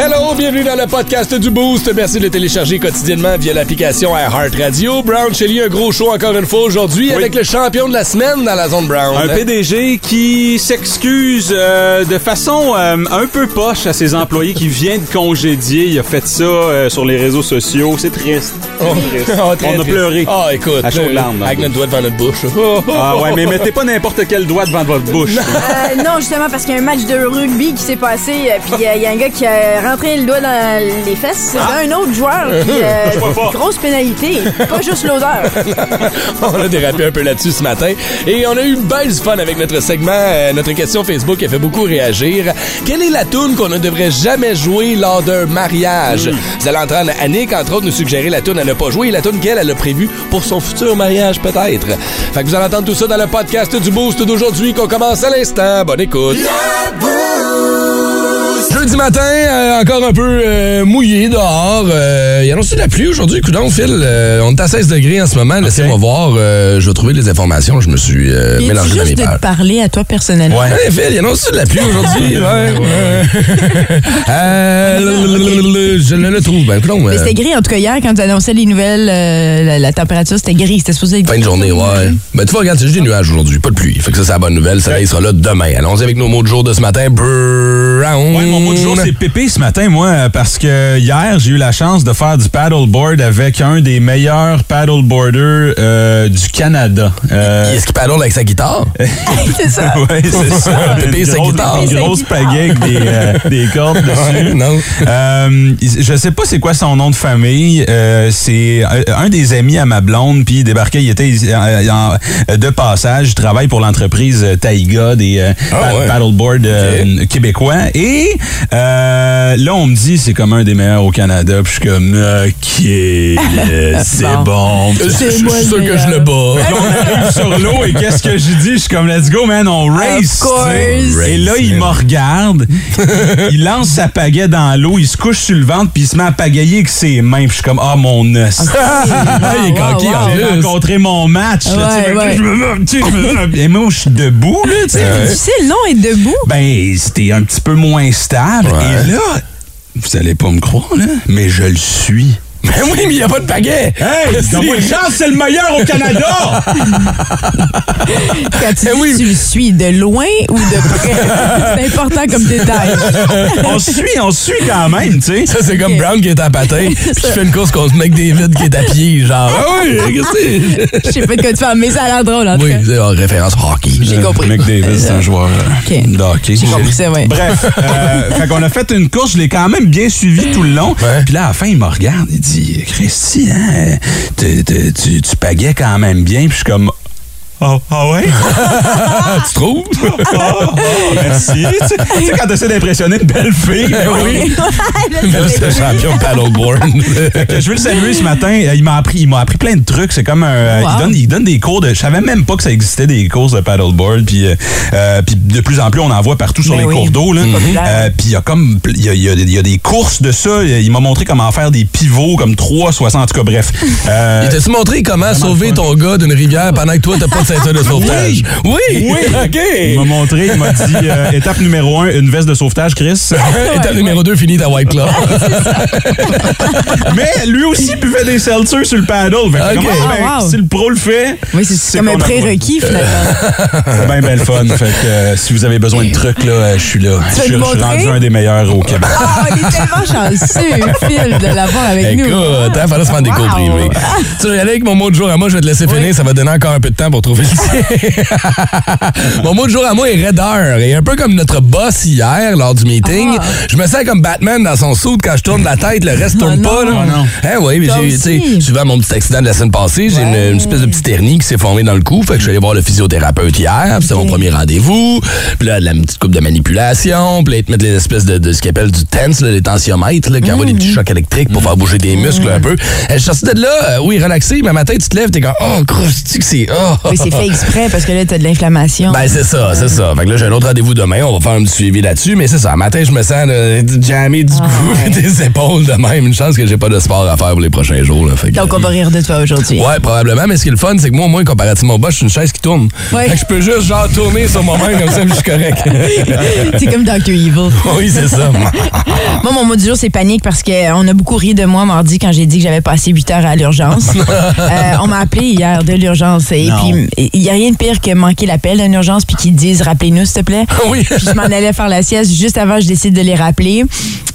Hello, bienvenue dans le podcast du Boost. Merci de le télécharger quotidiennement via l'application Heart Radio. Brown Shelley, un gros show encore une fois aujourd'hui avec le champion de la semaine dans la zone Brown. Un PDG qui s'excuse euh, de façon euh, un peu poche à ses employés qui vient de congédier. Il a fait ça euh, sur les réseaux sociaux. C'est triste. C'est Oh. triste. Oh, très On a triste. pleuré. Ah, écoute. À chaudes larmes, Avec notre doigt devant notre bouche. Oh, oh, Ah ouais, oh, mais oh. mettez pas n'importe quel doigt devant votre bouche. Euh, non, justement, parce qu'il y a un match de rugby qui s'est passé, puis il y a un gars qui a rentré le doigt dans les fesses d'un autre joueur, puis euh, grosse pénalité, pas juste l'odeur. on a dérapé un peu là-dessus ce matin. Et on a eu du fun avec notre segment, euh, notre question Facebook qui a fait beaucoup réagir. Quelle est la tune qu'on ne devrait jamais jouer lors d'un mariage? Vous allez entendre Annick, entre autres, nous suggérer la tune à ne pas jouer et la tune qu'elle elle a prévue pour son futur mariage, peut-être. Fait que vous allez entendre tout ça dans le podcast du Boost d'aujourd'hui qu'on commence à l'instant. Bonne écoute. Jeudi matin, euh, encore un peu euh, mouillé dehors. Euh, il y a annoncé de la pluie aujourd'hui? Coudon, Phil, euh, on est à 16 degrés en ce moment. Laissez-moi voir. euh, je vais trouver les informations. Je me suis euh, mélangé dans mes juste de te parler à toi personnellement? Ouais, Phil, il y a annoncé de la pluie aujourd'hui? ouais, ouais. Je le, le trouve. Ben, coudonc, Mais c'était gris, en tout cas, hier, quand tu annonçais les nouvelles, euh, la, la température, c'était gris. C'était supposé être Fin de journée, ouais. Ben, tu vois, regarde, c'est juste des nuages aujourd'hui, pas de pluie. Fait que ça, c'est la bonne nouvelle. Ça sera là demain. Allons-y avec nos mots de jour de ce matin. Brown. Ouais, mon mot de jour, c'est pépé ce matin, moi, parce que hier, j'ai eu la chance de faire du paddleboard avec un des meilleurs paddleboarders euh, du Canada. Euh, Est-ce qu'il paddle avec sa guitare? C'est ça. ouais, c'est ça. Pépé, sa guitare. Une grosse pagaie avec des, euh, des cordes dessus. non. Euh, je sais pas c'est quoi son nom de famille. Euh, c'est un, des amis à ma blonde, puis il débarquait, il était en- de passage. Il travaille pour l'entreprise Taïga, des euh, Ah pa- ouais. paddleboard euh, québécois. Et euh, là, on me dit c'est comme un des meilleurs au Canada. Puis je suis comme, OK, c'est Bon. bon. Suis sûr que je le bats. Sur l'eau et qu'est-ce que j'ai dit? Je suis comme, let's go, man, on race. Et là, il me regarde, il lance sa pagaie dans l'eau, il se couche sur le ventre, puis il se met à pagayer avec ses mains. Puis je suis comme, ah, mon os. Ah, il est wow. en rencontré mon match. là, tu sais, Ouais, fait que ouais. je me mets, tu sais, je me mets- Et moi, je suis debout, là, tu sais. Tu sais, le nom est debout. Ben, c'était un petit peu moins stable. Ouais. Et là, vous allez pas me croire, là, mais je le suis. Mais oui, mais il n'y a pas de pagaie. Hey, donne-moi une chance, c'est le meilleur au Canada! Quand tu Eh dis oui. tu le suis de loin ou de près. C'est important comme détail. on se suit, on se suit quand même, tu sais. Ça, c'est comme. Brown qui est en patin, puis qui fait une course contre McDavid qui est à pied, genre. Ah oui, qu'est-ce que c'est? Je sais pas de quoi tu fais, mais ça a l'air drôle, en tout Oui, c'est en référence hockey. J'ai compris. McDavid, c'est un joueur euh, Ok. de hockey. J'ai compris ça, ouais. Bref, euh, fait qu'on a fait une course, je l'ai quand même bien suivi tout le long. Puis là, à la fin, il me regarde, il dit Christy, hein, t'es- t'es- tu, tu pagais quand même bien. Puis je suis comme Ah ah ouais? Ah, tu trouves? Ah, ah, merci. tu sais, tu sais, quand t'essaies d'impressionner une belle fille. ben oui. C'est champion paddleboard. Je veux le saluer ce matin. Euh, Il m'a appris, il appris plein de trucs. C'est comme un, euh, Wow. il donne, il donne des cours de. Je savais même pas que ça existait des courses de paddleboard. Puis, euh, euh, puis de plus en plus, on en voit partout sur Ben les oui. cours d'eau. là. populaire. Euh, puis il y a comme, il y a, y a- y a des courses de ça. Il m'a montré comment faire des pivots comme 3, 60 en tout cas. Bref. Euh, Il t'a-tu montré comment sauver ton gars d'une rivière pendant que toi, t'as pas ceinture de sauvetage? Oui! Oui. OK! il m'a montré, il m'a dit euh, étape numéro 1, une veste de sauvetage, Chris. Étape numéro 2, fini ta White Claw. Mais lui aussi buvait des seltzers sur le paddle. Fait ah, ben, wow. Si le pro le fait, Oui, c'est comme un prérequis, finalement. C'est bien, bien le fun. Fait que euh, si vous avez besoin de trucs, là, euh, je suis là. Je suis rendu un des meilleurs au Québec. Ah, on est tellement chanceux, Phil, de l'avoir avec nous. Écoute, hein, fallait se faire des cours privés. Tu vas y aller avec mon mot de jour à moi, je vais te laisser finir, ça va donner encore un peu de temps pour trouver le mon mot de jour à moi est Redder. Et un peu comme notre boss hier, lors du meeting, Ah. je me sens comme Batman dans son soude quand je tourne la tête, le reste tourne Ah pas. Là. non. Ah non. Hein, oui, mais j'ai, tu suivant mon petit accident de la semaine passée, j'ai une, Ouais. une espèce de petite hernie qui s'est formée dans le cou. Fait que je suis allé voir le physiothérapeute hier. puis C'était mon premier rendez-vous. Puis là, la petite coupe de manipulation. Puis là, ils te mettent les espèces de, de ce qu'ils appellent du tense, là, les tensiomètres, là, qui envoient des petits chocs électriques pour faire bouger tes muscles un peu. Euh, Je suis sorti de là, euh, oui, relaxé, mais à matin, tu te lèves, t'es comme, oh, crois-tu que c'est. Oh, Oui, c'est c'est fait exprès parce que là, t'as de l'inflammation. Ben, c'est ça, c'est ça. Fait que là, j'ai un autre rendez-vous demain. On va faire un petit suivi là-dessus. Mais c'est ça. Matin, je me sens là, jammé du cou, des épaules de même. Une chance que j'ai pas de sport à faire pour les prochains jours. Là. Fait que- Donc, on va rire de toi aujourd'hui. Ouais, probablement. Mais ce qui est le fun, c'est que moi, au moins, comparativement au bas, je suis une chaise qui tourne. Ouais. Fait que je peux juste, genre, tourner sur moi-même comme ça, puis je suis correct. c'est comme Dr. Evil. oui, c'est ça. Moi, mon mot du jour, c'est panique parce qu'on a beaucoup ri de moi mardi quand j'ai dit que j'avais passé 8 heures à l'urgence. Euh, on m'a appelé hier de l'urgence. Et Non. puis, il n'y a rien de pire que manquer l'appel d'une urgence puis qu'ils disent rappelez-nous, s'il te plaît. oui. Puis je m'en allais faire la sieste. Juste avant, je décide de les rappeler.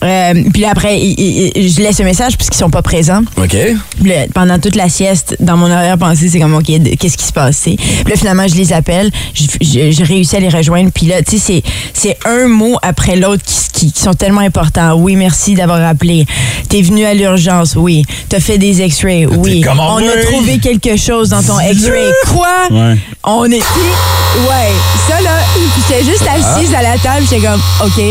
Euh, puis là, après, il- il- je laisse un message puisqu'ils sont pas présents. OK. Là, pendant toute la sieste, dans mon arrière-pensée, c'est comme, OK, qu'est-ce qui se passe? Puis là, finalement, je les appelle. Je- je- J'ai réussi à les rejoindre. Puis là, tu sais, c'est- un mot après l'autre qui, qui- qui sont tellement importants. Oui, merci d'avoir appelé. T'es venu à l'urgence. Oui. T'as fait des x-rays. Oui. On a trouvé quelque chose dans ton x-ray. Quoi? Ouais. On est... Ouais. Ça, là, j'étais juste assise à la table. J'étais comme, OK.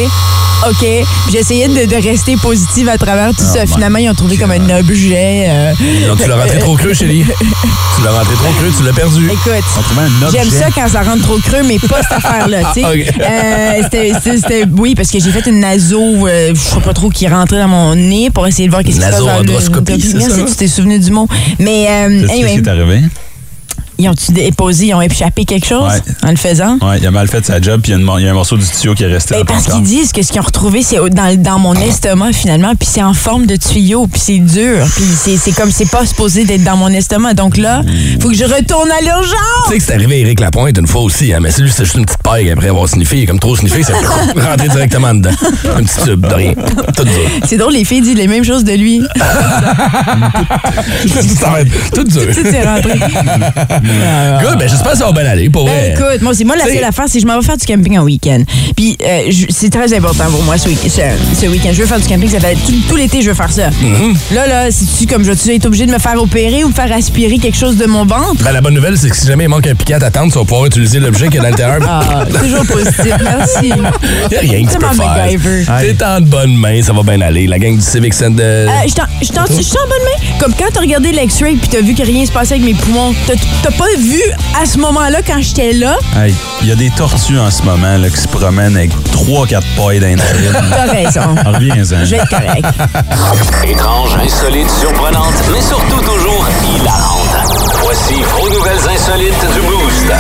OK. J'essayais de, de rester positive à travers tout ça. Finalement, ils ont trouvé comme un objet. euh, Donc, tu l'as rentré trop creux, chérie. tu l'as rentré trop creux, tu l'as perdu. Écoute, On trouvait un objet. j'aime ça quand ça rentre trop creux, mais pas cette affaire-là, tu sais. Ah, ok. Euh, c'était- c'était- c'était- oui, parce que j'ai fait une naso, euh, je sais pas trop, qui rentrait dans mon nez pour essayer de voir qu'est-ce qui se passe. dans le- c'est ça? Merci, tu t'es souvenu du mot. Mais, euh, Qu'est-ce anyway, qui est arrivé? Ils ont-tu déposé, ils ont échappé quelque chose Ouais. en le faisant? Ouais, il a mal fait sa job, puis il y a y, un morceau du tuyau qui est resté Ben, parce qu'ils disent que ce qu'ils ont retrouvé, c'est dans, dans mon estomac, finalement, puis c'est en forme de tuyau, puis c'est dur, puis c'est comme c'est pas supposé d'être dans mon estomac. Donc là, faut que je retourne à Tu l'urgence! sais que c'est arrivé à Éric Lapointe une fois aussi, hein, mais c'est lui, c'est juste une petite paille après avoir sniffé. Il est comme trop sniffé, c'est rentré directement dedans. Un petit tube de rien. Tout dur. C'est drôle, les filles disent les mêmes choses de lui. Tout dur. Tout est rentré. Good, ben j'espère que ça va bien aller. Pour Ben, vrai. écoute, moi, c'est moi la seule affaire, c'est que je m'en vais faire du camping en week-end. Puis euh, je- c'est très important pour moi ce, week- ce, ce week-end. Je veux faire du camping, ça fait tout, tout l'été, je veux faire ça. Mm-hmm. Là, là, si tu comme je vais être obligé de me faire opérer ou me faire aspirer quelque chose de mon ventre? Ben, la bonne nouvelle, c'est que si jamais il manque un piquant à t'attendre, tu vas pouvoir utiliser l'objet qui est dans l'intérieur. Ah, toujours positif, merci. Il a rien que tu peux Tellement faire. MacGyver. T'es en bonne main, ça va bien aller. La gang du Civic Center. Euh, je t'en- je t'en- je suis en bonne main. Comme quand t'as regardé l'ex-ray puis t'as vu que rien se passait avec mes poumons, t'as t'as pas vu à ce moment-là, quand j'étais là, Hey, Il y a des tortues en ce moment là, qui se promènent avec 3-4 pailles dans les narines. t'as raison. Ah, Reviens-en. Je vais être correct. Étrange, insolite, surprenante, mais surtout toujours hilarante. Voici vos nouvelles insolites du Boost.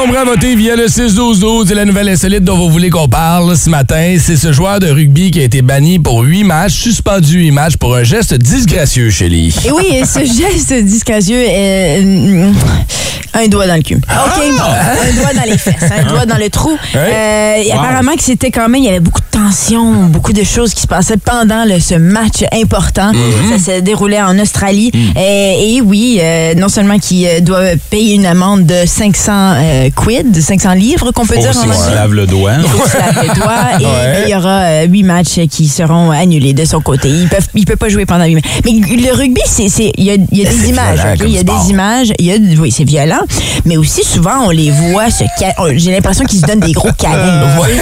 Nombreux à voter via le 6-12-12. C'est la nouvelle insolite dont vous voulez qu'on parle ce matin. C'est ce joueur de rugby qui a été banni pour 8 matchs, suspendu 8 matchs pour un geste disgracieux lui. Et oui, et ce geste disgracieux euh, un doigt dans le cul. OK? Un doigt dans les fesses, un doigt dans le trou. Euh, et Apparemment que c'était quand même, il y avait beaucoup de tensions, beaucoup de choses qui se passaient pendant le- ce match important. Ça se déroulait en Australie. Et, et oui, euh, non seulement qu'il euh, doit payer une amende de 500 euh, quid, 500 livres qu'on peut Faut dire en qu'on se lave le doigt. Il faut les doigts et Ouais. il y aura euh, huit matchs qui seront annulés de son côté. Il il peut pas jouer pendant huit matchs. Mais le rugby, il y a, y des images. Il y a des images. Y a, oui, c'est violent. Mais aussi, souvent, on les voit se J'ai l'impression qu'ils se donnent des gros câlins. Ouais.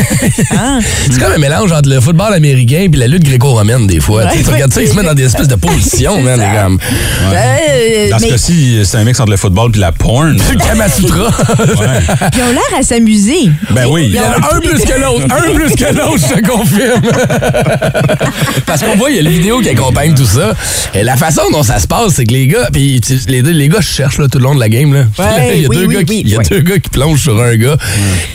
Hein? C'est comme un mélange entre le football américain et la lutte gréco-romaine, des fois. Tu Ouais, regardes ça, ils se mettent dans des espèces de positions, C'est man. les comme. Euh, Dans ce mais cas-ci, c'est un mix entre le football et la porn. Le Kamasutra. ils ont l'air à s'amuser. Ben oui. Il y en a un plus que l'autre. Un plus que l'autre, je te confirme. Parce qu'on voit, il y a la vidéo qui accompagne tout ça. Et la façon dont ça se passe, c'est que les gars, puis les, les gars cherchent là, tout le long de la game. Là. Ouais, il y a, oui, deux, oui, gars qui, il y a deux gars qui plongent sur un gars.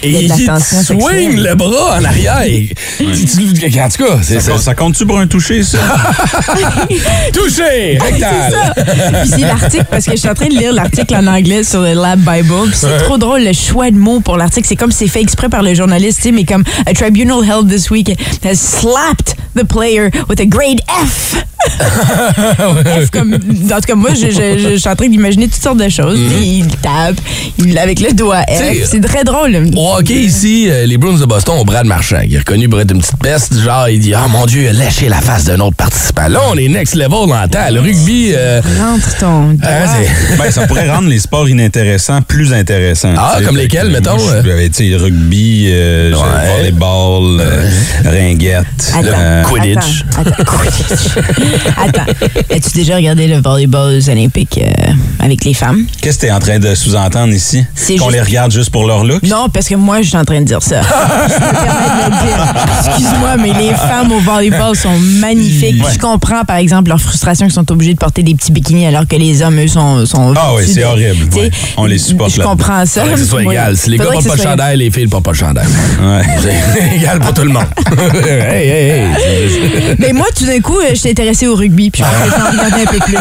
Et Il il swing le bras en arrière. Et tu- tu- en tout cas, c'est Ça, ça. ça compte-tu pour un toucher, ça? Touché! Rectal! Puis c'est l'article, parce que je suis en train de lire l'article en anglais sur le Lab Bible. puis c'est trop drôle le choix de mots pour l'article. C'est comme c'est fait exprès par le journaliste, tu sais, mais comme A tribunal held this week has slapped the player with a grade F. Comme, en tout cas, moi, je, je- je- je suis en train d'imaginer toutes sortes de choses. Sais, Il tape il, avec le doigt Mm-hmm. C'est très drôle. Au hockey, ici, euh, les Bruins de Boston ont Brad Marchand, qui est reconnu pour être une petite peste. Genre, il dit Ah mon Dieu, il a léché la face d'un autre participant. Là, on est next level dans le temps. Le rugby. euh, Rentre ton doigt. Ben, ça pourrait rendre les sports inintéressants plus intéressants. Ah, comme lesquels, que, mettons, euh? tu rugby, euh, Ouais. volleyball, euh, ringuette. Attends, euh, Quidditch. Attends, attends, Quidditch. Attends, as-tu déjà regardé le volleyball olympique euh, avec les femmes? Qu'est-ce que tu es en train de sous-entendre ici? Qu'on juste- les regarde juste pour leur look? Non, parce que moi, je suis en train de dire ça. Je me permets de le dire. Excuse-moi, mais les femmes au volleyball sont magnifiques. Ouais. Je comprends, par exemple, leur frustration qu'ils sont obligés de porter des petits bikinis alors que les hommes, eux, sont... sont Ah oui, c'est horrible. Ouais. On les supporte Je comprends ça. Faudrait que ce soit égal. Si les gars portent pas de soit chandail, les filles ne portent pas de chandail. Ouais. C'est égal pour tout le monde. hey, hey, hey. Mais moi, tout d'un coup, euh, je suis intéressée au rugby, puis je en regarder un peu plus.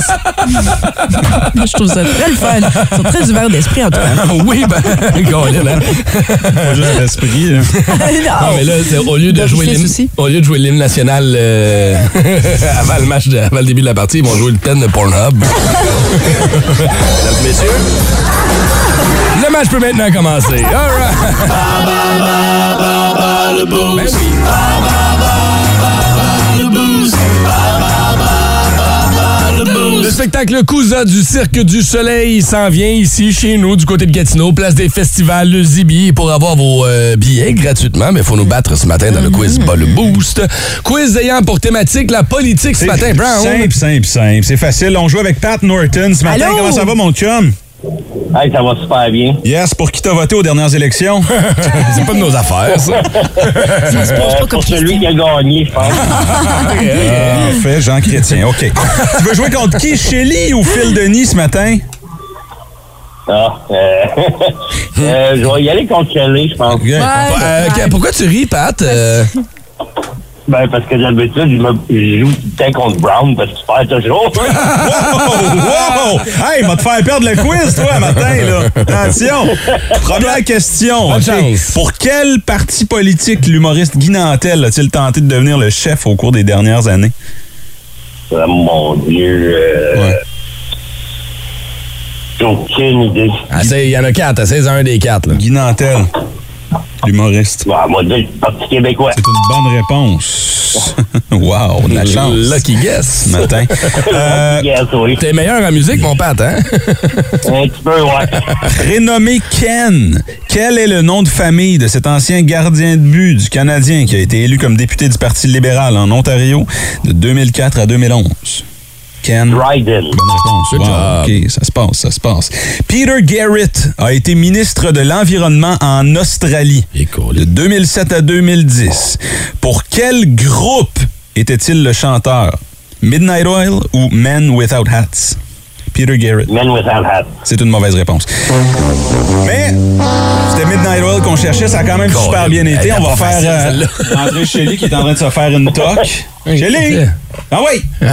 je trouve ça très le fun. Ils sont très ouverts d'esprit, en tout cas. oui, ben, Colin, hein. Pas juste l'esprit. là. Non, mais là, au lieu de jouer le l'hymne, au lieu de jouer l'hymne national euh, avant le match, de- avant le début de la partie, ils vont jouer le thème de Pornhub. Mesdames et messieurs, le match peut maintenant commencer. All right. Ben oui. Spectacle Cousa du Cirque du Soleil s'en vient ici chez nous du côté de Gatineau, place des festivals le Zibi. Pour avoir vos euh, billets gratuitement, mais il faut nous battre ce matin dans le quiz Bas le Boost. Quiz ayant pour thématique la politique ce matin, Brown. Simple, simple, simple. C'est facile. On joue avec Pat Norton ce matin. Allô? Comment ça va, mon chum? Hey, ça va super bien. Yes, pour qui t'as voté aux dernières élections? C'est pas de nos affaires, ça. Ça se pose Euh, pas comme pour celui qui a gagné, je pense. Ah, fait Jean Chrétien. OK. tu veux jouer contre qui? Shelly ou Phil Denis ce matin? Ah, euh, euh, je vais y aller contre Shelley, je pense. Euh, pourquoi tu ris, Pat? Ben, parce que d'habitude, je, me- je joue tout le temps contre Brown parce que tu perds toujours. Wow! wow! Hey, va te faire perdre le quiz, toi, matin, là. Attention! Première question. Pour quel parti politique l'humoriste Guy Nantel a-t-il tenté de devenir le chef au cours des dernières années? Ah, mon Dieu. Euh, Ouais. J'ai aucune idée. Il y en a quatre. Essaye un des quatre. Là. Guy Nantel, l'humoriste. Bah, moi, le Parti québécois. C'est une bonne réponse. wow, de la chance. Lucky guess. Ce matin. Euh, Yes, oui. T'es meilleur en musique, mon Pat, hein? Un petit peu, ouais. Prénommé Ken, quel est le nom de famille de cet ancien gardien de but du Canadien qui a été élu comme député du Parti libéral en Ontario de 2004 à 2011? Ken. Dryden. Bonne réponse. Wow, job. OK, ça se passe, ça se passe. Peter Garrett a été ministre de l'Environnement en Australie de 2007 à 2010. Pour quel groupe était-il le chanteur? Midnight Oil ou Men Without Hats? Peter Garrett. Men without hat. C'est une mauvaise réponse. Mais c'était Midnight Oil qu'on cherchait, ça a quand même super bien été. On va faire euh, rentrer Shelly qui est en train de se faire une toque. Shelly! Ah oui!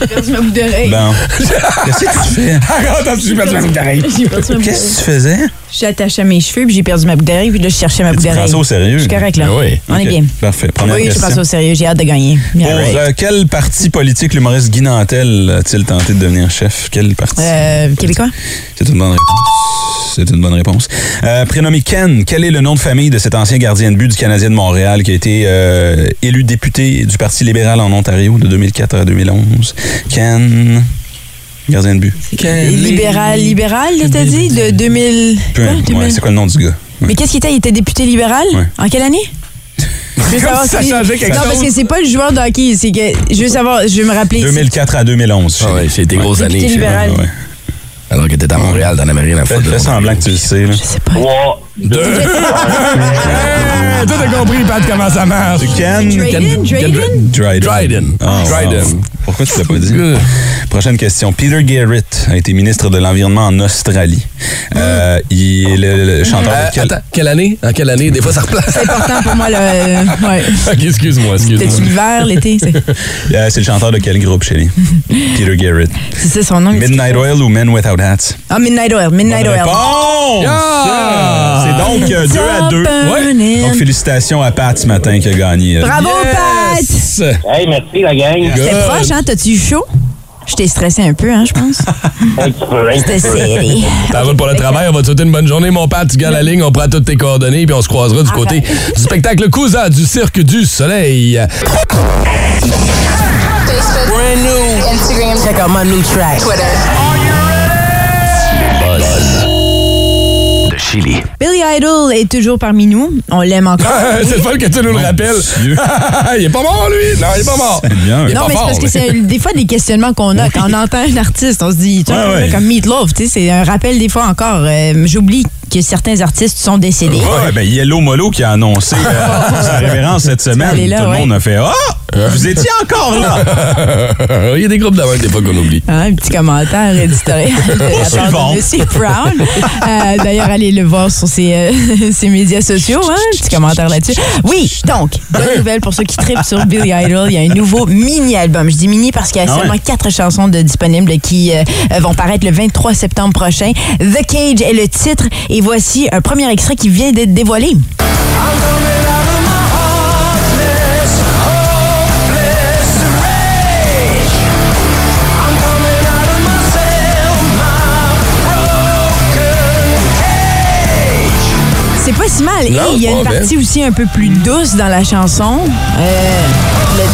J'ai perdu ma boucle d'oreille. Bon. Qu'est-ce que tu fais? Attends, tu perdu ma boucle d'oreille. J'ai perdu ma boucle Qu'est-ce que d'oreille. tu faisais? J'ai attaché à mes cheveux, puis j'ai perdu ma boucle d'oreille, puis là, je cherchais ma boucle Tu prends d'oreille. ça au sérieux? Je suis correct, là. Ah oui. On est bien. Parfait. Première oui, je question. passe au sérieux. J'ai hâte de gagner. Pour right. euh, quel parti politique l'humoriste Guy Nantel a-t-il tenté de devenir chef? Quel parti? Euh, Québécois? C'est une bonne réponse. C'est une bonne réponse. Euh, prénommé Ken, quel est le nom de famille de cet ancien gardien de but du Canadien de Montréal qui a été euh, élu député du Parti libéral en Ontario de 2004 à 2011? Ken, gardien de but. Libéral, libéral, t'as dit? De 2000. Peu- Quoi, ouais, 2000? c'est quoi le nom du gars? Ouais. Mais qu'est-ce qu'il était? Il était député libéral? Ouais. En quelle année? Je veux savoir si ça si- changeait quelque Non, parce que c'est pas le joueur de hockey. C'est que. Je veux savoir, je veux me rappeler. 2004 à 2011. Ah ouais, c'est des grosses années. libéral. Ouais. Alors que t'étais à Montréal, t'en avais rien à Fais, foutre. fais semblant que tu le sais. Là. Je sais pas. Trois. Deux. Hey, Tout a compris, Pat, comment ça marche. Ken Dryden? Dryden? Dryden. Dryden. Ah, Dryden. wow. Pourquoi tu l'as pas dit? Prochaine question. Peter Garrett a été ministre de l'Environnement en Australie. Euh, il est le, le chanteur Euh, de quel... attends, quelle année? En quelle année? Des fois, ça replace. C'est important pour moi, là. euh, Ouais. excuse-moi, excuse-moi. C'était-tu l'hiver, l'été? C'est Euh, c'est le chanteur de quel groupe, Shelly? Peter Garrett. c'est ça son nom. Midnight Oil ou Men Without Hats? Ah, Midnight Oil. Midnight Oil. Réponse! Ah! C'est donc 2 à 2. Ouais. Donc, félicitations à Pat ce matin qui a gagné. euh, Bravo, Pat! Hey, merci, la gang. C'était proche, hein? T'as-tu eu chaud? Je t'ai stressé un peu, hein, je pense. Un petit peu, un C'était serré. T'en route pour le travail, on va te souhaiter une bonne journée, mon père. Tu gardes la ligne, on prend toutes tes coordonnées, puis on se croisera du côté du spectacle Cousa du Cirque du Soleil. Brand new. Instagram. Check out my new track. Twitter. Chili. Billy Idol est toujours parmi nous. On l'aime encore. c'est le fun que tu nous le rappelles. Il est pas mort, lui. Non, il est pas mort. Il est Non, pas mais c'est parce que c'est des fois des questionnements qu'on a quand on entend un artiste. On se dit, tu Ouais, comme tu sais, c'est un rappel des fois encore. Euh, J'oublie que certains artistes sont décédés. Ouais, ben Yellow Molo qui a annoncé euh, sa révérence cette semaine. là, Tout le ouais. monde a fait Ah! vous étiez encore là! il y a des groupes d'avant des fois qu'on oublie. Hein, un petit commentaire éditorial de la part Suivant. de M. Brown. Euh, D'ailleurs, allez le voir sur ses, euh, ses médias sociaux. Hein, petit commentaire là-dessus. Oui, donc, bonne nouvelle pour ceux qui tripent sur Billy Idol. Il y a un nouveau mini-album. Je dis mini parce qu'il y a Ah ouais? seulement quatre chansons de disponibles qui euh, vont paraître le 23 septembre prochain. The Cage est le titre. Et voici un premier extrait qui vient d'être dévoilé. C'est pas si mal. Non, Et il y a une partie aussi un peu plus douce dans la chanson. Euh, le-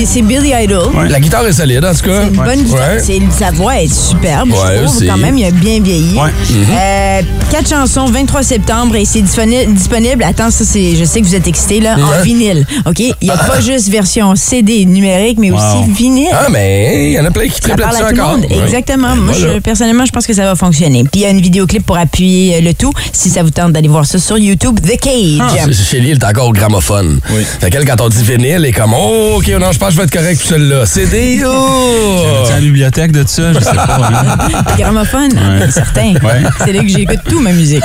Ouais. C'est Billy Idol. Ouais. La guitare est solide, en tout cas. Une bonne guitare. Ouais. C'est- Sa voix est superbe, Ouais, je trouve. Quand même, il a bien vieilli. Ouais. Euh, quatre chansons, 23 septembre, et c'est disponi- disponible. Attends, ça, c'est, je sais que vous êtes excités, là, en vinyle. OK? Il n'y a pas juste version CD numérique, mais Wow. aussi vinyle. Ah, mais il y en a plein qui Ça triplent le encore. monde. Exactement. Moi, Voilà. je- personnellement, je pense que ça va fonctionner. Puis il y a une vidéoclip pour appuyer euh, le tout, si ça vous tente d'aller voir ça sur YouTube. The Cage. Ah, c'est- Chélie, elle est encore au gramophone. Oui. Fait qu'elle, quand on dit vinyle, elle est comme, oh, OK, non, je pense que je vais être correct pour celle-là. CD, oh! Tu à la bibliothèque de ça? Je sais pas. hein. Gramophone, Ouais. certain. Ouais. C'est là que j'écoute tout ma musique.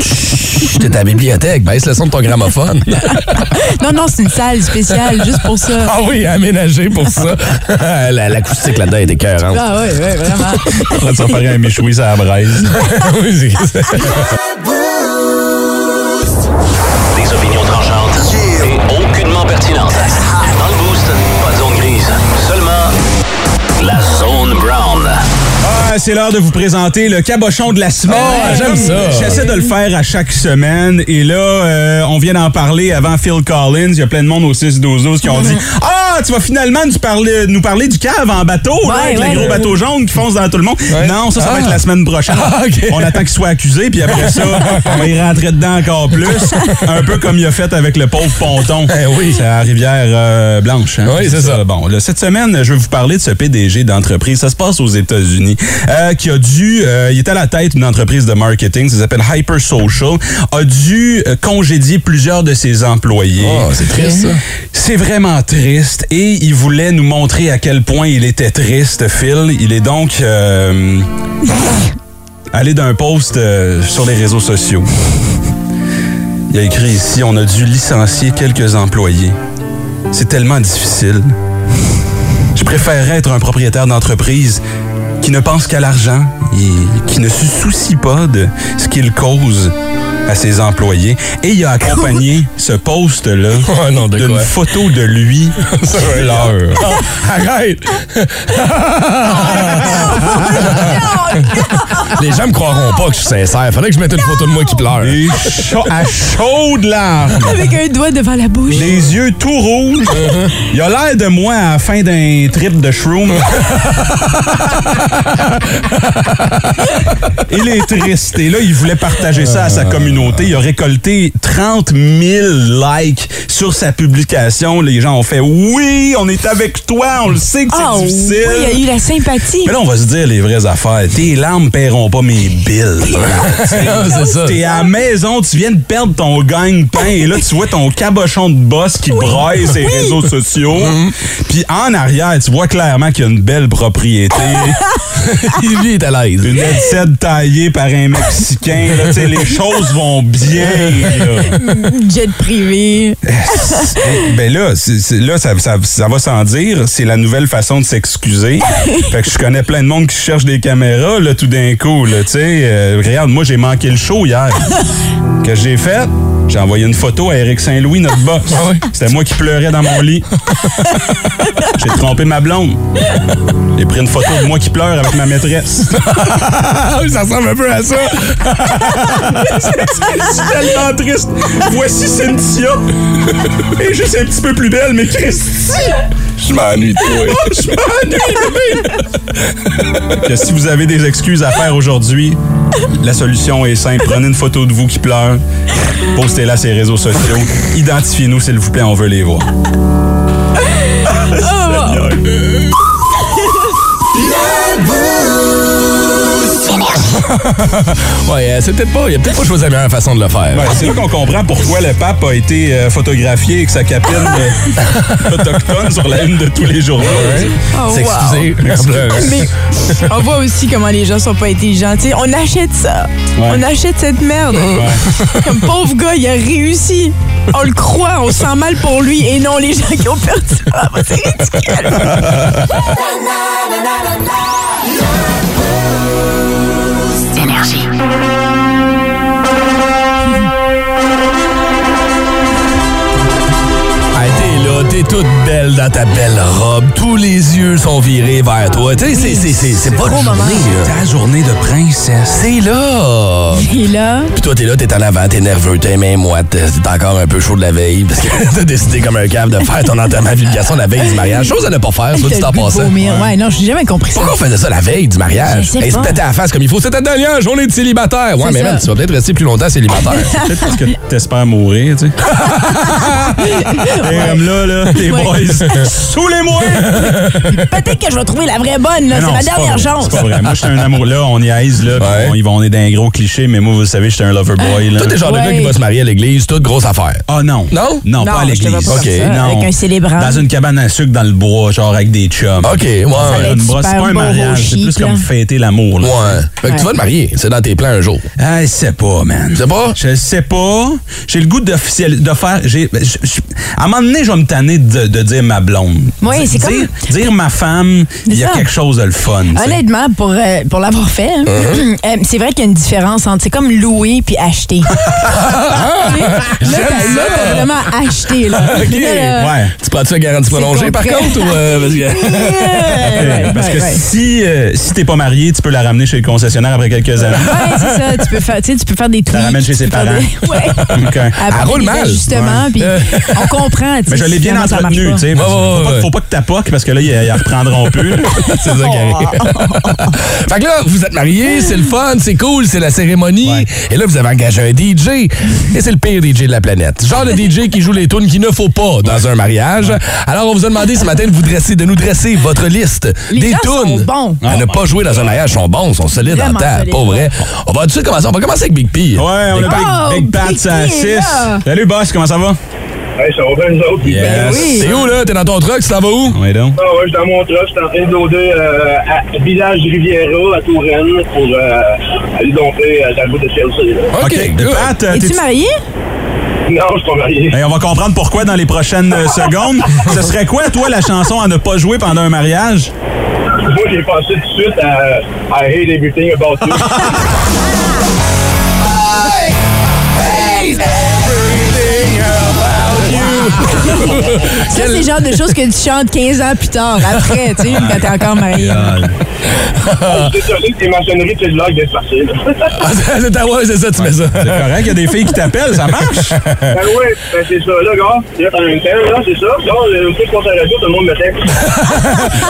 Chut, T'es à la bibliothèque, baisse le son de ton gramophone. Non, non, c'est une salle spéciale juste pour ça. ah oui, aménagé pour ça. La- L'acoustique là-dedans est écœurante. Ah oui, oui, vraiment. Ça paraît un méchoui, ça à la braise. oui, c'est Des opinions tranchantes et aucunement pertinentes. La zone brown. Ah, c'est l'heure de vous présenter le cabochon de la semaine. Ah, j'aime ça. J'essaie de le faire à chaque semaine. Et là, euh, on vient d'en parler avant Phil Collins. Il y a plein de monde au 6-12-12 qui ont dit Ah, tu vas finalement nous parler, nous parler du cave en bateau, là, avec ouais. les gros bateaux jaunes qui foncent dans tout le monde. Non, ça, ça va Ah. être la semaine prochaine. Ah. On attend qu'il soit accusé, puis après ça, on va y rentrer dedans encore plus. Un peu comme il a fait avec le pauvre ponton. Eh oui. C'est à Rivière euh, Blanche. hein. Oui, c'est ça. Bon, là, cette semaine, je vais vous parler de ce PDG d'entreprise. Ça se passe aux États-Unis, euh, qui a dû, euh, il est à la tête d'une entreprise de marketing, ça s'appelle Hyper Social, a dû euh, congédier plusieurs de ses employés. Oh, c'est triste, ça. C'est vraiment triste et il voulait nous montrer à quel point il était triste, Phil. Il est donc allé d'un post sur les réseaux sociaux. Il a écrit ici, on a dû licencier quelques employés. C'est tellement difficile. Je préférerais être un propriétaire d'entreprise qui ne pense qu'à l'argent et qui ne se soucie pas de ce qu'il cause à ses employés. Et il a accompagné ce post-là Oh non, de d'une quoi? photo de lui qui pleure. Arrête! Les gens me croiront pas que je suis sincère. Fallait que je mette une photo de moi qui pleure. Chaud- à chaudes larmes. Avec un doigt devant la bouche. Les yeux tout rouges. Il a l'air de moi à la fin d'un trip de shroom. il est triste. Et là, il voulait partager ça à sa communauté. Il a récolté 30 000 likes sur sa publication. Les gens ont fait « Oui, on est avec toi. On le sait que c'est Ah oui, difficile. il y a eu la sympathie. Mais là, on va se dire les vraies affaires. Tes larmes paieront pas mes billes. c'est ça. T'es à la maison, tu viens de perdre ton gagne-pain et là, tu vois ton cabochon de boss qui braille ses réseaux sociaux. Puis en arrière, tu vois clairement qu'il y a une belle propriété. Lui est à l'aise. Une headset taillée par un Mexicain. Là, les choses vont combien, là? Jet privé. Ben là, là ça, ça- ça va sans dire. C'est la nouvelle façon de s'excuser. fait que je connais plein de monde qui cherche des caméras, là, tout d'un coup, là, tu sais. Euh, regarde, moi, j'ai manqué le show hier. que j'ai fait? J'ai envoyé une photo à Eric Saint-Louis, notre boss. C'était moi qui pleurais dans mon lit. j'ai trompé ma blonde. J'ai pris une photo de moi qui pleure avec ma maîtresse. Ah ça ressemble un peu à ça. Suis tellement triste. Voici Cynthia. Est juste un petit peu plus belle, mais Christy. Je m'ennuie de toi. Je m'ennuie. Que si vous avez des excuses à faire aujourd'hui, la solution est simple. Prenez une photo de vous qui pleure, postez-la sur les réseaux sociaux, identifiez-nous, s'il vous plaît, on veut les voir. Ouais, euh, c'est peut-être pas. Il a peut-être pas choisi la meilleure façon de le faire. Ouais, c'est là qu'on comprend pourquoi le pape a été euh, photographié avec sa capine euh, autochtone sur la une de tous les journaux. Oh, S'excuser. Mais on voit aussi comment les gens sont pas intelligents. On achète ça. Ouais. On achète cette merde. Comme pauvre gars, il a réussi. On le croit, on sent mal pour lui et non les gens qui ont perdu. Ah, bah, c'est ridicule. T'es toute belle dans ta belle robe. Tous les yeux sont virés vers toi. Tu sais, c'est- c'est- c'est c'est pas journée, là. Ta journée de princesse. C'est là. Et là, Puis toi, t'es là, t'es en avant, t'es nerveux, t'es main moite, t'es encore un peu chaud de la veille parce que t'as décidé comme un cave de faire ton enterrement de vulgation la veille du mariage. Chose à ne pas faire, soit t'as dit en le goût de passant. vomir. Ouais, non, j'ai jamais compris ça. Pourquoi on faisait ça la veille du mariage? Hey, se péter à la face comme il faut. C'est ta dernière journée de célibataire. Ouais, C'est mais même, tu vas peut-être rester plus longtemps célibataire. Peut-être parce que t'espères mourir, tu sais. Et comme là, là, les Ouais. boys, sous les mois! Peut-être que je vais trouver la vraie bonne, là. C'est ma dernière chance. C'est pas vrai. Moi, j'étais un amour. Là, on y aise, là. puis Ouais. On, y va, on est dans un gros cliché, mais moi, vous savez, j'étais un lover boy, là. Toi, t'es le genre de gars Ouais. qui va se marier à l'église, toute grosse affaire. Ah non. Non? Non, pas à je l'église. Ok. Non. Avec un célébrant. Dans une cabane à sucre dans le bois, genre avec des chums. OK, ouais. Ouais. c'est pas un mariage, c'est plus comme fêter l'amour, là. Ouais. Fait que tu Ouais. vas te marier. C'est dans tes plans un jour. Ah, je sais pas, man. Tu sais pas? Je sais pas. J'ai le goût d'officiel de faire. J'ai, je- je- à un moment donné, je vais me tanner de, de dire ma blonde. Oui, Dire- c'est comme- dire, dire ma femme, il y a ça. quelque chose de le fun. tu. Honnêtement, pour, euh, pour l'avoir fait, hein, Uh-huh. euh, c'est vrai qu'il y a une différence entre. C'est comme louer puis acheter. Tu sais, là, t'as- vraiment acheté. Là. OK. Là, Ouais. Tu prends-tu la garantie prolongée, par contre? Ou, euh, parce que- Ouais, Parce que ouais. si, euh, si t'es pas marié, tu peux la ramener chez le concessionnaire après quelques années. Ouais, c'est ça. Tu peux faire, tu tu peux faire des tweets. la ramènes chez tu ses parents. des- Ouais. OK. Après roule mal. ajustements, puis on comprend. tu sais, Mais je l'ai bien ça marche pas. Ouais, ouais, faut, pas- ouais. faut pas que t'appoques parce que là, ils, ils reprendront plus. c'est ça qui arrive. fait que là, vous êtes mariés, c'est le fun, c'est cool, c'est la cérémonie. Ouais. Et là, vous avez engagé un DJ. Et c'est le pire DJ de la planète. Genre le DJ qui joue les tunes qu'il ne faut pas dans un mariage. Alors, on vous a demandé ce matin de, vous dresser, de nous dresser votre liste Les des tunes sont bons. à ne pas jouer dans un mariage. sont bons, sont solides en temps. Pas vrai. On va tout de suite commencer? On va commencer avec Big P. Ouais, on a Big. Oh, Pat, Big ça à P est 6. là. Salut, boss, comment ça va? Hey, ça va bien, nous autres? Yes. oui. T'es où, là? T'es dans ton truck? T'en vas où? Ouais, donc. Ah ouais, je suis dans mon truck, je suis en train de loader euh, à Village Riviera, à Touraine, pour euh, aller dompter euh, dans le bout de Chelsea. là. OK. OK. good. Pat, euh, Es-tu marié? Non, je suis pas marié. Hey, on va comprendre pourquoi dans les prochaines euh, secondes. Ce serait quoi, toi, la chanson à ne pas jouer pendant un mariage? Moi, j'ai passé tout de suite à I hate everything about you. Ah. Ça, c'est le genre de choses que tu chantes 15 ans plus tard, après, tu sais, quand t'es encore marié. Je suis désolé que tes maçonneries de cellulaire d'être passé. là. Ah, c'est ta- ouais, c'est ça, tu mets ça. C'est correct, il y a des filles qui t'appellent, ça marche? Ben ouais, ben c'est ça, là, gars. As une telle, là, c'est ça. Là, le coup de conservation, tout le monde me texte.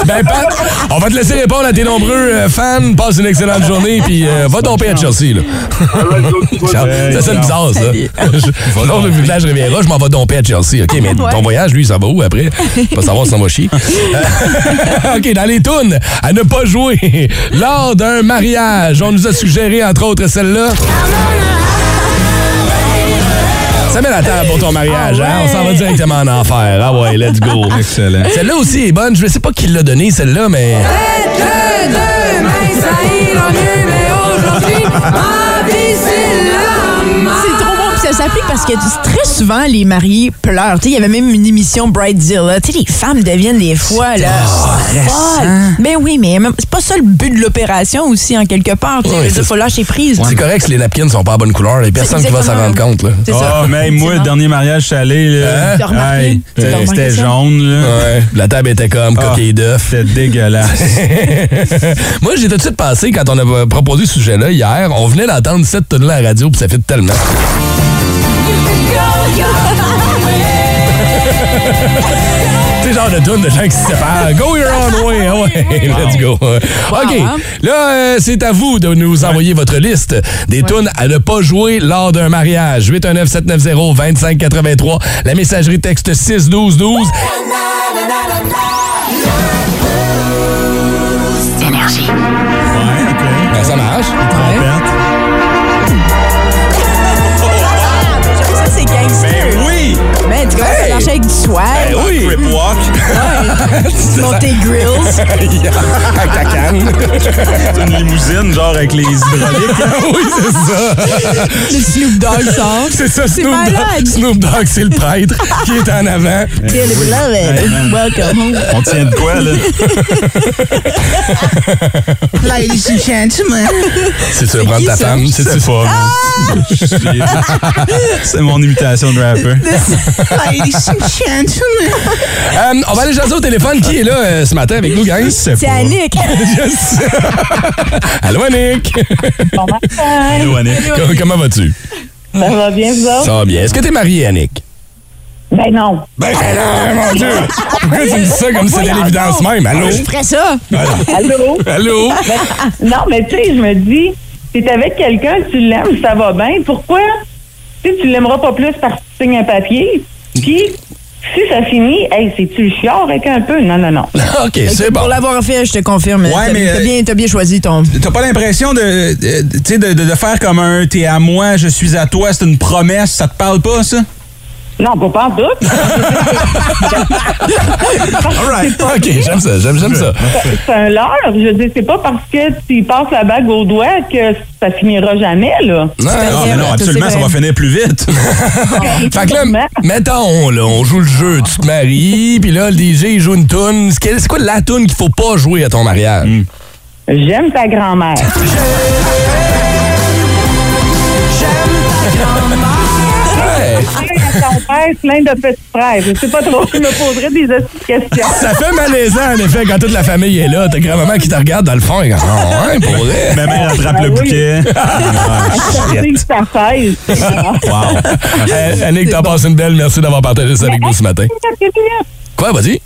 Ben, Pat, on va te laisser répondre à tes nombreux euh, fans. Passe une excellente journée, puis euh, va domper à Chelsea, là. C'est ça le bizarre, ça. Non, le village Riviera, je m'en vais domper à Chelsea. OK, mais ton voyage, lui, ça va où après? Pas savoir si ça va chier. Euh, OK, dans les tunes, à ne pas jouer lors d'un mariage. On nous a suggéré, entre autres, celle-là. Ça met la table pour ton mariage, Ah hein? On s'en va directement en enfer. Ah ouais, let's go. Excellent. Celle-là aussi est bonne. Je ne sais pas qui l'a donnée, celle-là, mais... s'applique parce que très souvent, les mariés pleurent. Tu sais, Il y avait même une émission Bridezilla. Tu sais, les femmes deviennent des fois là, folles. Mais oui, mais c'est pas ça le but de l'opération aussi, en quelque part. Tu sais, je c'est- faut lâcher prise. C'est correct si les napkins sont pas à bonne couleur. Il y a personne qui va s'en rendre compte. Là. C'est ça. Ah, mais moi, le dernier mariage. Hein? Remarqué? hey, T'as remarqué C'était jaune, là. Ouais. La table était comme Ah. coquille d'œuf. C'était dégueulasse. Moi, j'ai tout de suite pensé, quand on a proposé ce sujet-là hier, on venait d'entendre cette là à la radio, puis ça fait tellement. C'est genre de tune de gens qui se séparent. Go your own way. Ah ouais, let's go. OK. hein? Là, euh, c'est à vous de nous envoyer votre liste des tunes à ne pas jouer lors d'un mariage. 819-790-2583. La messagerie texte 61212. ouais, OK. Ben, ça marche. Ben, tu vois, ça Hey! marche avec du swag. Ben oui. Crip walk. Monter grills. Avec ta canne. C'est une limousine, genre avec les hydrauliques. oui, c'est ça. Le Snoop Dogg sort. C'est ça, Snoop Dogg. Snoop Dogg, c'est le prêtre qui est en avant. Dearly beloved. Welcome home. On tient de quoi, là? Ladies and gentlemen. Si tu veux prendre ta ça? femme, c'est pas, man. C'est mon imitation de rapper. Ladies. Euh, on va aller jaser au téléphone. Qui est là euh, ce matin avec nous, gang? C'est. Annick. Yes. Allô, Annick. Allô, Annick. Com- Comment vas-tu? Ça va bien, vous autres? Ça va bien. Est-ce que t'es mariée, Annick? Ben non. Ben non, mon Dieu! Pourquoi tu dis ça comme si c'était l'évidence même? Allô? Je ferais ça. Allô? Allô? non, mais tu sais, je me dis, si t'es avec quelqu'un, tu l'aimes, ça va bien. Pourquoi? Tu sais, tu l'aimeras pas plus parce que tu signes un papier. Puis, si ça finit, hey, c'est-tu le chiard avec un peu? Non, non, non. OK, c'est bon. Pour l'avoir fait, je te confirme. Ouais, T'as- mais, T'as euh, bien, t'as bien choisi ton. T'as pas l'impression de, de, de faire comme un t'es à moi, je suis à toi, c'est une promesse, ça te parle pas, ça? Non, pas pas en doute. OK, j'aime ça, j'aime, j'aime ça. c'est un leurre. Je veux dire, c'est pas parce que tu passes la bague au doigt que ça finira jamais, là. Non, Non, mais non, absolument, ça va finir plus vite. Fait que là, mettons, là, on joue le jeu, tu te maries, puis là, le DJ il joue une toune. C'est quoi la toune qu'il faut pas jouer à ton mariage? J'aime ta grand-mère. Ouais. ton père, plein de petits frères. Je sais pas trop, je me poserais des questions. Ça fait malaisant, en effet, quand toute la famille est là. T'as grand-maman qui te regarde dans le fond et comme, ah ouais, pour vrai. Ma mère attrape le Ben oui. bouquet. Fête. Wow. Euh, Annick, t'en passes une belle. Merci d'avoir partagé ça avec nous ce matin. Quoi, vas-y?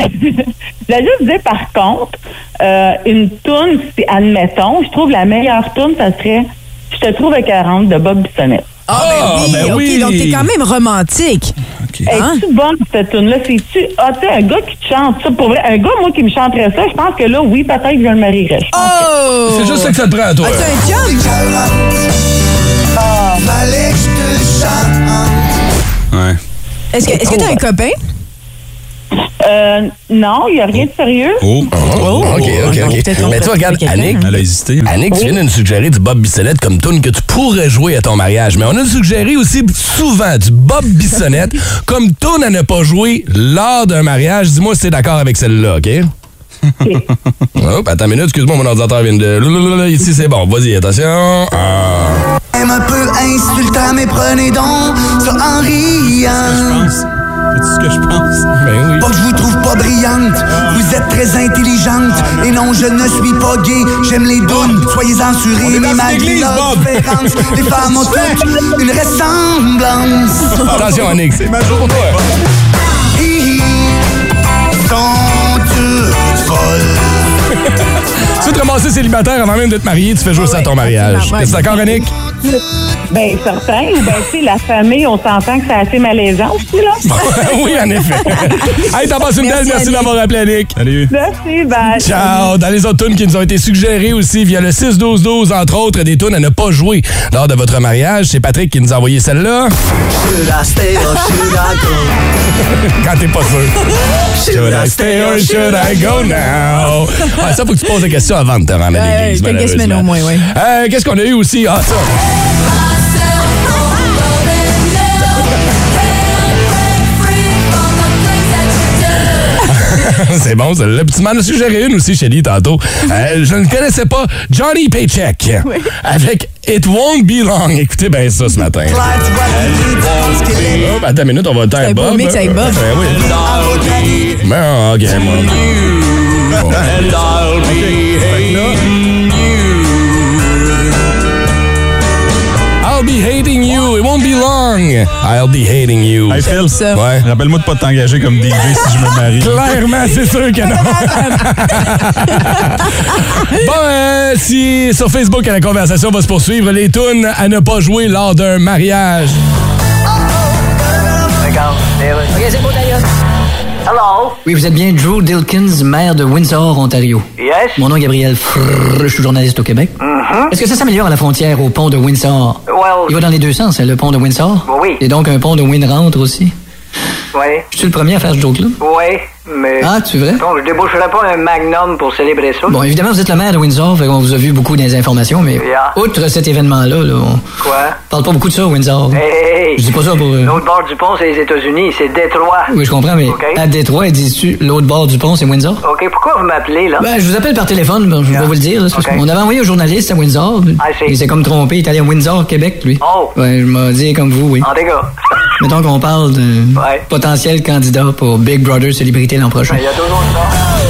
Je voulais juste dire, par contre, euh, une toune, si, admettons, je trouve la meilleure toune, ça serait Je te trouve écœurante de Bob Bissonnette. Ah, oui, ben OK, oui. donc t'es quand même romantique. Hein? Es-tu bonne, cette tune-là? C'est-tu. Ah, tu sais, un gars qui te chante ça, pour vrai, un gars, moi, qui me chanterait ça, je pense que là, oui, peut-être que je le marierais. Oh! C'est juste ça que ça te prend à toi. Un chum? Je te le chante. Ouais. Est-ce que est-ce que t'as un copain? Euh, non, il n'y a rien de sérieux. Oh. Oh, OK, OK, donc OK. peut-être on Mais toi, regarde. Annick, Elle a hésité. Annick, tu viens de nous suggérer du Bob Bissonnette comme tune que tu pourrais jouer à ton mariage. Mais on a suggéré aussi souvent du Bob Bissonnette comme tune à ne pas jouer lors d'un mariage. Dis-moi si t'es d'accord avec celle-là, OK? Attends une minute, excuse-moi, mon ordinateur vient de... Ici, c'est bon. Vas-y, attention. Ah. Un peu insultant, mais prenez donc ça en Je riant. pense. C'est ce que je pense. Ben oui. Pas que je vous trouve pas brillante, vous êtes très intelligente. Et non, je ne suis pas gay, j'aime les dounes. Soyez On est dans mais malgré leur différence, les femmes ont toutes une ressemblance. Attention, Annick. C'est ma journée. Hi, hi, sont toutes folles. Tu veux te ramasser célibataire avant même de te marier, tu fais jouer ça à ton mariage. absolument. T'es d'accord, Annick? Ben, certain. Ou ben, tu sais, la famille, on s'entend que c'est assez malaisant aussi, là. oui, en effet. hey, t'en passes une belle. Merci, d'avoir appelé, Annick. Salut. Merci, bye. Ciao! Dans les autres tunes qui nous ont été suggérées aussi via le 6-12-12, entre autres, des tunes à ne pas jouer lors de votre mariage. C'est Patrick qui nous a envoyé celle-là. Should I stay or should I go? Quand t'es pas sûr. Should I stay or should I go now? Ah, ça, faut que tu poses la question avant de te rendre à l'église. quelques semaines malheureusement. au moins, oui. Euh, Qu'est-ce qu'on a eu aussi? Ah, ça. C'est bon, ça. Le petit man a suggéré une aussi, Shelly, tantôt. Euh, je ne connaissais pas Johnny Paycheck avec It Won't Be Long. Écoutez bien ça ce matin. Oh, attends une minute, on va le taire Bob. Un mix avec euh, Ben, ok, moi. Bon. You. It won't be long. I'll be hating you. Hey Phil, ça. Ouais. rappelle-moi de pas t'engager comme DJ si je me marie. Clairement, c'est sûr que non. bon, euh, si sur Facebook, la conversation va se poursuivre, les tunes à ne pas jouer lors d'un mariage. Hello. Oui, vous êtes bien Drew Dilkins, maire de Windsor, Ontario. Yes. Mon nom est Gabriel Frrr, je suis journaliste au Québec. Mhm. Est-ce que ça s'améliore à la frontière au pont de Windsor? Well, Il va dans les deux sens, hein, le pont de Windsor? Oui. Et donc un pont de Winrentre aussi? Oui. Je suis le premier à faire ce joke-là? Oui, mais. Ah, tu vrai? Donc, je déboucherai pas un magnum pour célébrer ça. Bon, évidemment, vous êtes le maire de Windsor, fait qu'on vous a vu beaucoup les informations, mais Yeah. outre cet événement-là, là, on Quoi? parle pas beaucoup de ça à Windsor. Hey, hey. Je dis pas ça pour... euh, L'autre bord du pont, c'est les États-Unis, c'est Détroit. Oui, je comprends, mais OK. à Détroit, dis-tu l'autre bord du pont, c'est Windsor? OK, pourquoi vous m'appelez, là? Ben, je vous appelle par téléphone, ben, je vais Yeah. vous le dire. là, qu'on avait envoyé un journaliste à Windsor. I see. Il s'est comme trompé, il est allé à Windsor, Québec, lui. Oh. Ouais, je m'ai dit comme vous, oui. En dégâts. Mettons qu'on parle de Ouais. potentiel candidat pour Big Brother Célébrité l'an prochain. Il y a toujours ça.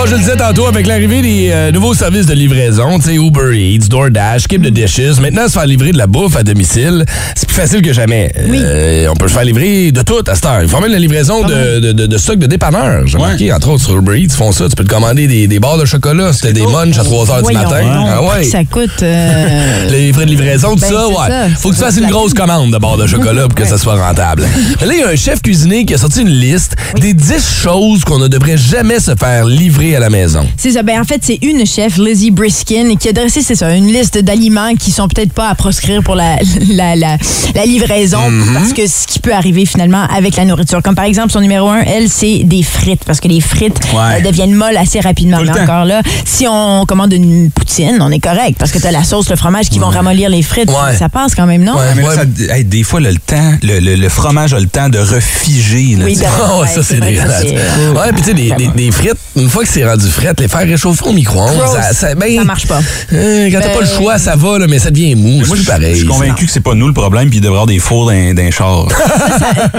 Bon, je le disais tantôt, avec l'arrivée des euh, nouveaux services de livraison, tu sais, Uber Eats, DoorDash, Keep the Dishes, maintenant, se faire livrer de la bouffe à domicile, c'est plus facile que jamais. Euh, on peut se faire livrer de tout à cette heure. Ils font même la livraison de, de, de, de stock de dépanneurs. J'ai remarqué, entre autres, sur Uber Eats, ils font ça. Tu peux te commander des, des barres de chocolat, c'était des munchs à 3 heures du matin. Ah ouais. Ça coûte. euh, Les frais de livraison, tout Ben, ça, ouais. ça. Faut que tu fasses une grosse commande de barres de chocolat pour que ça soit rentable. Là, il y a un chef cuisinier qui a sorti une liste des 10 choses qu'on ne devrait jamais se faire livrer à la maison. C'est ça. Ben, en fait, c'est une chef, Lizzie Briskin, qui a dressé, c'est ça, une liste d'aliments qui sont peut-être pas à proscrire pour la, la, la, la livraison, Mm-hmm. parce que ce qui peut arriver finalement avec la nourriture. Comme par exemple, son numéro un, elle, c'est des frites, parce que les frites Ouais. euh, deviennent molles assez rapidement. Mais encore là, si on commande une poutine, on est correct, parce que tu as la sauce, le fromage qui vont ramollir les frites. Ouais. Ça passe quand même, non? Ouais. Mais là, ça- hey, des fois, là, le temps, le, le- le fromage a le temps de refiger. Là, Oui, Oh, ça, c'est dégueulasse. Ouais, puis tu sais, des frites, une fois que c'est rendu fret, les faire réchauffer au micro-ondes, Gross. ça, ça, ben, Ça marche pas. euh, quand t'as Ben- pas le choix, ça va, là, mais ça devient mou. Moi, C'est je plus pareil. je suis convaincu que c'est pas nous le problème, puis il devrait y avoir des fours d'un d'un char.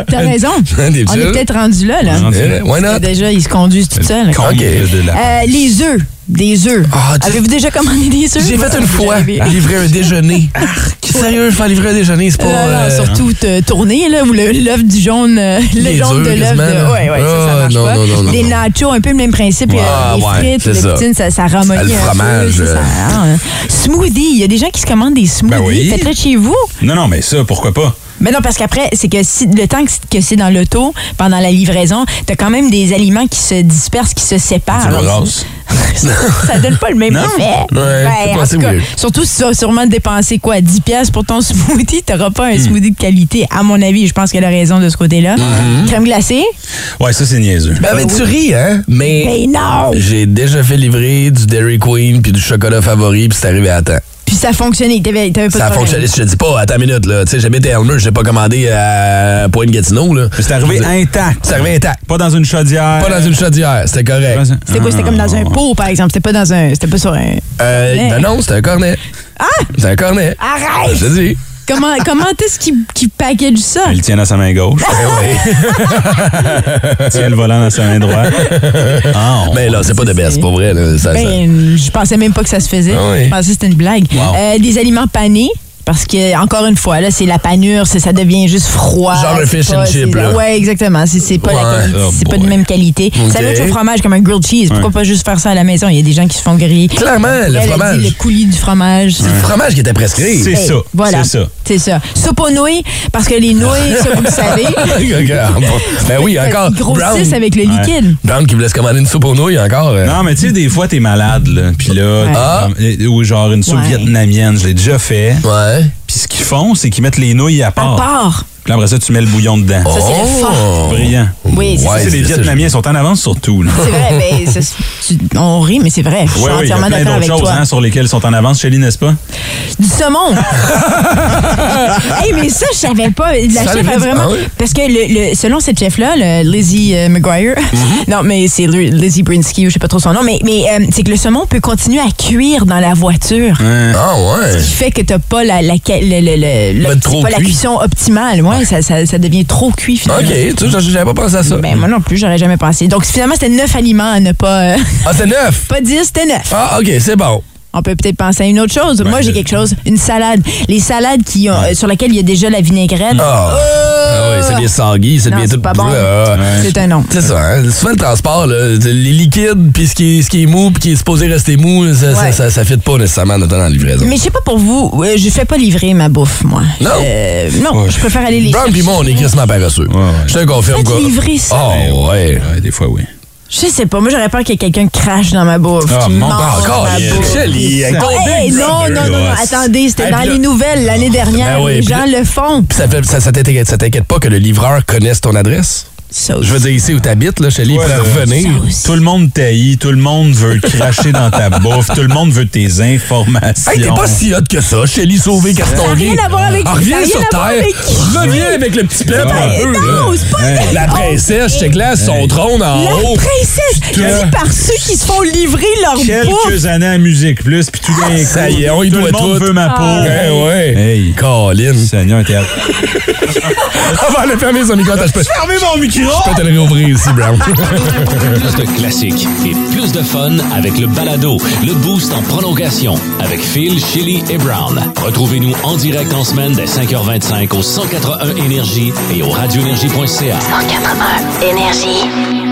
T'as raison. Des on est peut-être rendu là, là. Why not? Déjà, ils se conduisent tout seuls. Ok. Euh, les œufs. Des œufs. Ah, tu- Avez-vous déjà commandé des œufs? J'ai fait une fois livrer un déjeuner. Sérieux, faire livrer un déjeuner, c'est pas. Non, euh, surtout te tourner, là, ou le- l'œuf du jaune, euh, le Les jaune de l'œuf. quasiment, De... là. Ouais, ouais, ça, ça Ah, marche non, pas. non, non, non, les non. nachos, un peu le même principe. Ah, les ouais, frites, c'est les ça. poutines, ça, ça ramollit Ah, le un peu, fromage, ça, ça- euh. ah, smoothie. Il y a des gens qui se commandent des smoothies. Ben oui. Faites-le chez vous. Non, non, mais ça, pourquoi pas? Mais non, parce qu'après, c'est que si, le temps que, c'est dans l'auto, pendant la livraison, t'as quand même des aliments qui se dispersent, qui se séparent. Ça donne pas le même Non? effet. Ben, Ouais, c'est en pas assez tout cas, weird. surtout si tu vas sûrement dépenser quoi, 10 pièces pour ton smoothie, t'auras pas Hmm. un smoothie de qualité. À mon avis, je pense qu'elle a raison de ce côté-là. Mm-hmm. Crème glacée? Ouais, ça, c'est niaiseux. Ben, mais tu ris, hein? Mais. Mais non! J'ai déjà fait livrer du Dairy Queen puis du chocolat favori puis c'est arrivé à temps. Ça a fonctionné. T'avais, t'avais pas Ça a de fonctionné. Je te dis pas, attends une minute, là. Tu sais, j'habite à Elmer, j'ai pas commandé à Pointe-Gatineau, là. C'est arrivé intact. C'est arrivé intact. Pas dans une chaudière. Pas dans une chaudière, c'était correct. C'était quoi? C'était comme dans un pot, par exemple? C'était pas dans un. C'était pas sur un. Euh, ben non, c'était un cornet. Ah! C'était un cornet. Arrête! Je te dis. Comment, comment est-ce qu'il, qu'il package ça? Il tient dans sa main gauche. Il tient le volant dans sa main droite. Ah, Mais là, c'est pas de best, pour vrai. Là. Ça, ça- Ben, je pensais même pas que ça se faisait. Ah oui. Je pensais que c'était une blague. Wow. Euh, des aliments panés. Parce que, encore une fois, là, c'est la panure, c'est- ça devient juste froid. Genre un c'est fish and chip, là. Ouais, exactement. C'est, c'est pas, la Ouais. qualité- Oh c'est pas de même qualité. Ok. Ça va être au fromage comme un grilled cheese. Pourquoi pas juste faire ça à la maison? Il y a des gens qui se font griller. Clairement, le Elle a dit fromage. le coulis du fromage. C'est le fromage qui était prescrit. C'est Hey, ça. Voilà. C'est ça. C'est ça. Soupe aux nouilles, parce que les nouilles, ça, vous le savez. ben oui, encore. Ils grossissent avec le liquide. Brown qui voulait se commander une soupe aux nouilles, encore. euh. Non, mais tu sais, des fois, t'es malade, là. Puis là, Ah. euh, ou genre une soupe Ouais. vietnamienne, je l'ai déjà fait. Ouais. Puis ce qu'ils font, c'est qu'ils mettent les nouilles à À part. Puis là, après ça, tu mets le bouillon dedans. Ça, c'est le fort. Oh. Brillant. Oui, c'est Ouais, ça. c'est les Vietnamiens sont en avance sur tout. là. C'est vrai, mais c'est- tu- on rit, mais c'est vrai. Je suis Oui, oui, il y a entièrement plein d'accord d'autres avec choses toi. hein, sur lesquelles ils sont en avance, Shelly, n'est-ce pas? Du saumon. hey, mais ça, je savais pas. La Ça chef a vraiment. ah oui? Parce que le, le- selon cette chef-là, le Lizzie euh, McGuire, Mm-hmm. non, mais c'est Li- Lizzie Brinsky, ou je sais pas trop son nom, mais, mais euh, c'est que le saumon peut continuer à cuire dans la voiture. Ah ouais. Ce qui fait que t'as pas la, la, Va le- être trop pas la cuisson optimale. Ouais, Ça, ça, ça devient trop cuit finalement. OK, tu sais, j'avais pas pensé à ça. Ben, moi non plus, j'aurais jamais pensé. Donc, finalement, c'était neuf aliments à ne pas. euh, Ah, c'est neuf? pas 10, c'était neuf. Ah, OK, c'est bon. On peut peut-être penser à une autre chose. Moi, j'ai je- quelque chose. Une salade. Les salades qui ont, euh, sur lesquelles il y a déjà la vinaigrette. Ah, ah oui, c'est bien sangui, c'est bien c'est tout. pas bon. Ah, C'est un nom. C'est ça, hein? souvent le transport, là, les liquides, puis ce qui, est, ce qui est mou, puis qui est supposé rester mou, ça, ça, Ouais. ça, ça fit pas nécessairement notamment dans la livraison. Mais je sais pas pour vous, euh, je fais pas livrer ma bouffe, moi. Non? Euh, non, je préfère aller les Brown pis moi, on est crissement paresseux. Je te confirme quoi. livrer ça. Oh, ouais. Ouais, des fois, oui. Je sais pas, moi j'aurais peur qu'il y ait quelqu'un qui crache dans ma bouffe. Ah, mon encore, avec ton Hey, non, non, non, non, attendez, c'était dans les nouvelles l'année dernière. Ben oui, les gens le font. Ça t'inquiète pas que le livreur connaisse ton adresse? Je veux dire, ici où t'habites, là, il Ouais, peut là, revenir. Tout le monde t'haït, tout le monde veut cracher dans ta bouffe, tout le monde veut tes informations. Hey, t'es pas si hot que ça, Shelly Sauvé Castonguay. Ça a rien à voir avec- Ah, ça a Reviens rien sur à voir Terre. avec qui? Reviens avec le petit peuple un peu. non, là. c'est pas Hey, La princesse, check là, son trône en La haut. princesse, dit par ceux qui se font livrer leur bouffe. Quelques années à Musique Plus, puis tout d'un coup, Ça y est, on y tout doit le monde tout. veut ma peau. Ouais, ouais. Hey, Colin. Seigneur, t'es... Avant de fermer son micro, je peux, Fermez mon micro! Je peux te le réouvrir ici, Brown. Plus de classiques et plus de fun avec le balado, le boost en prolongation avec Phil, Chili et Brown. Retrouvez-nous en direct en semaine dès 5h25 au 181 Énergie et au radioénergie.ca. 181 Énergie.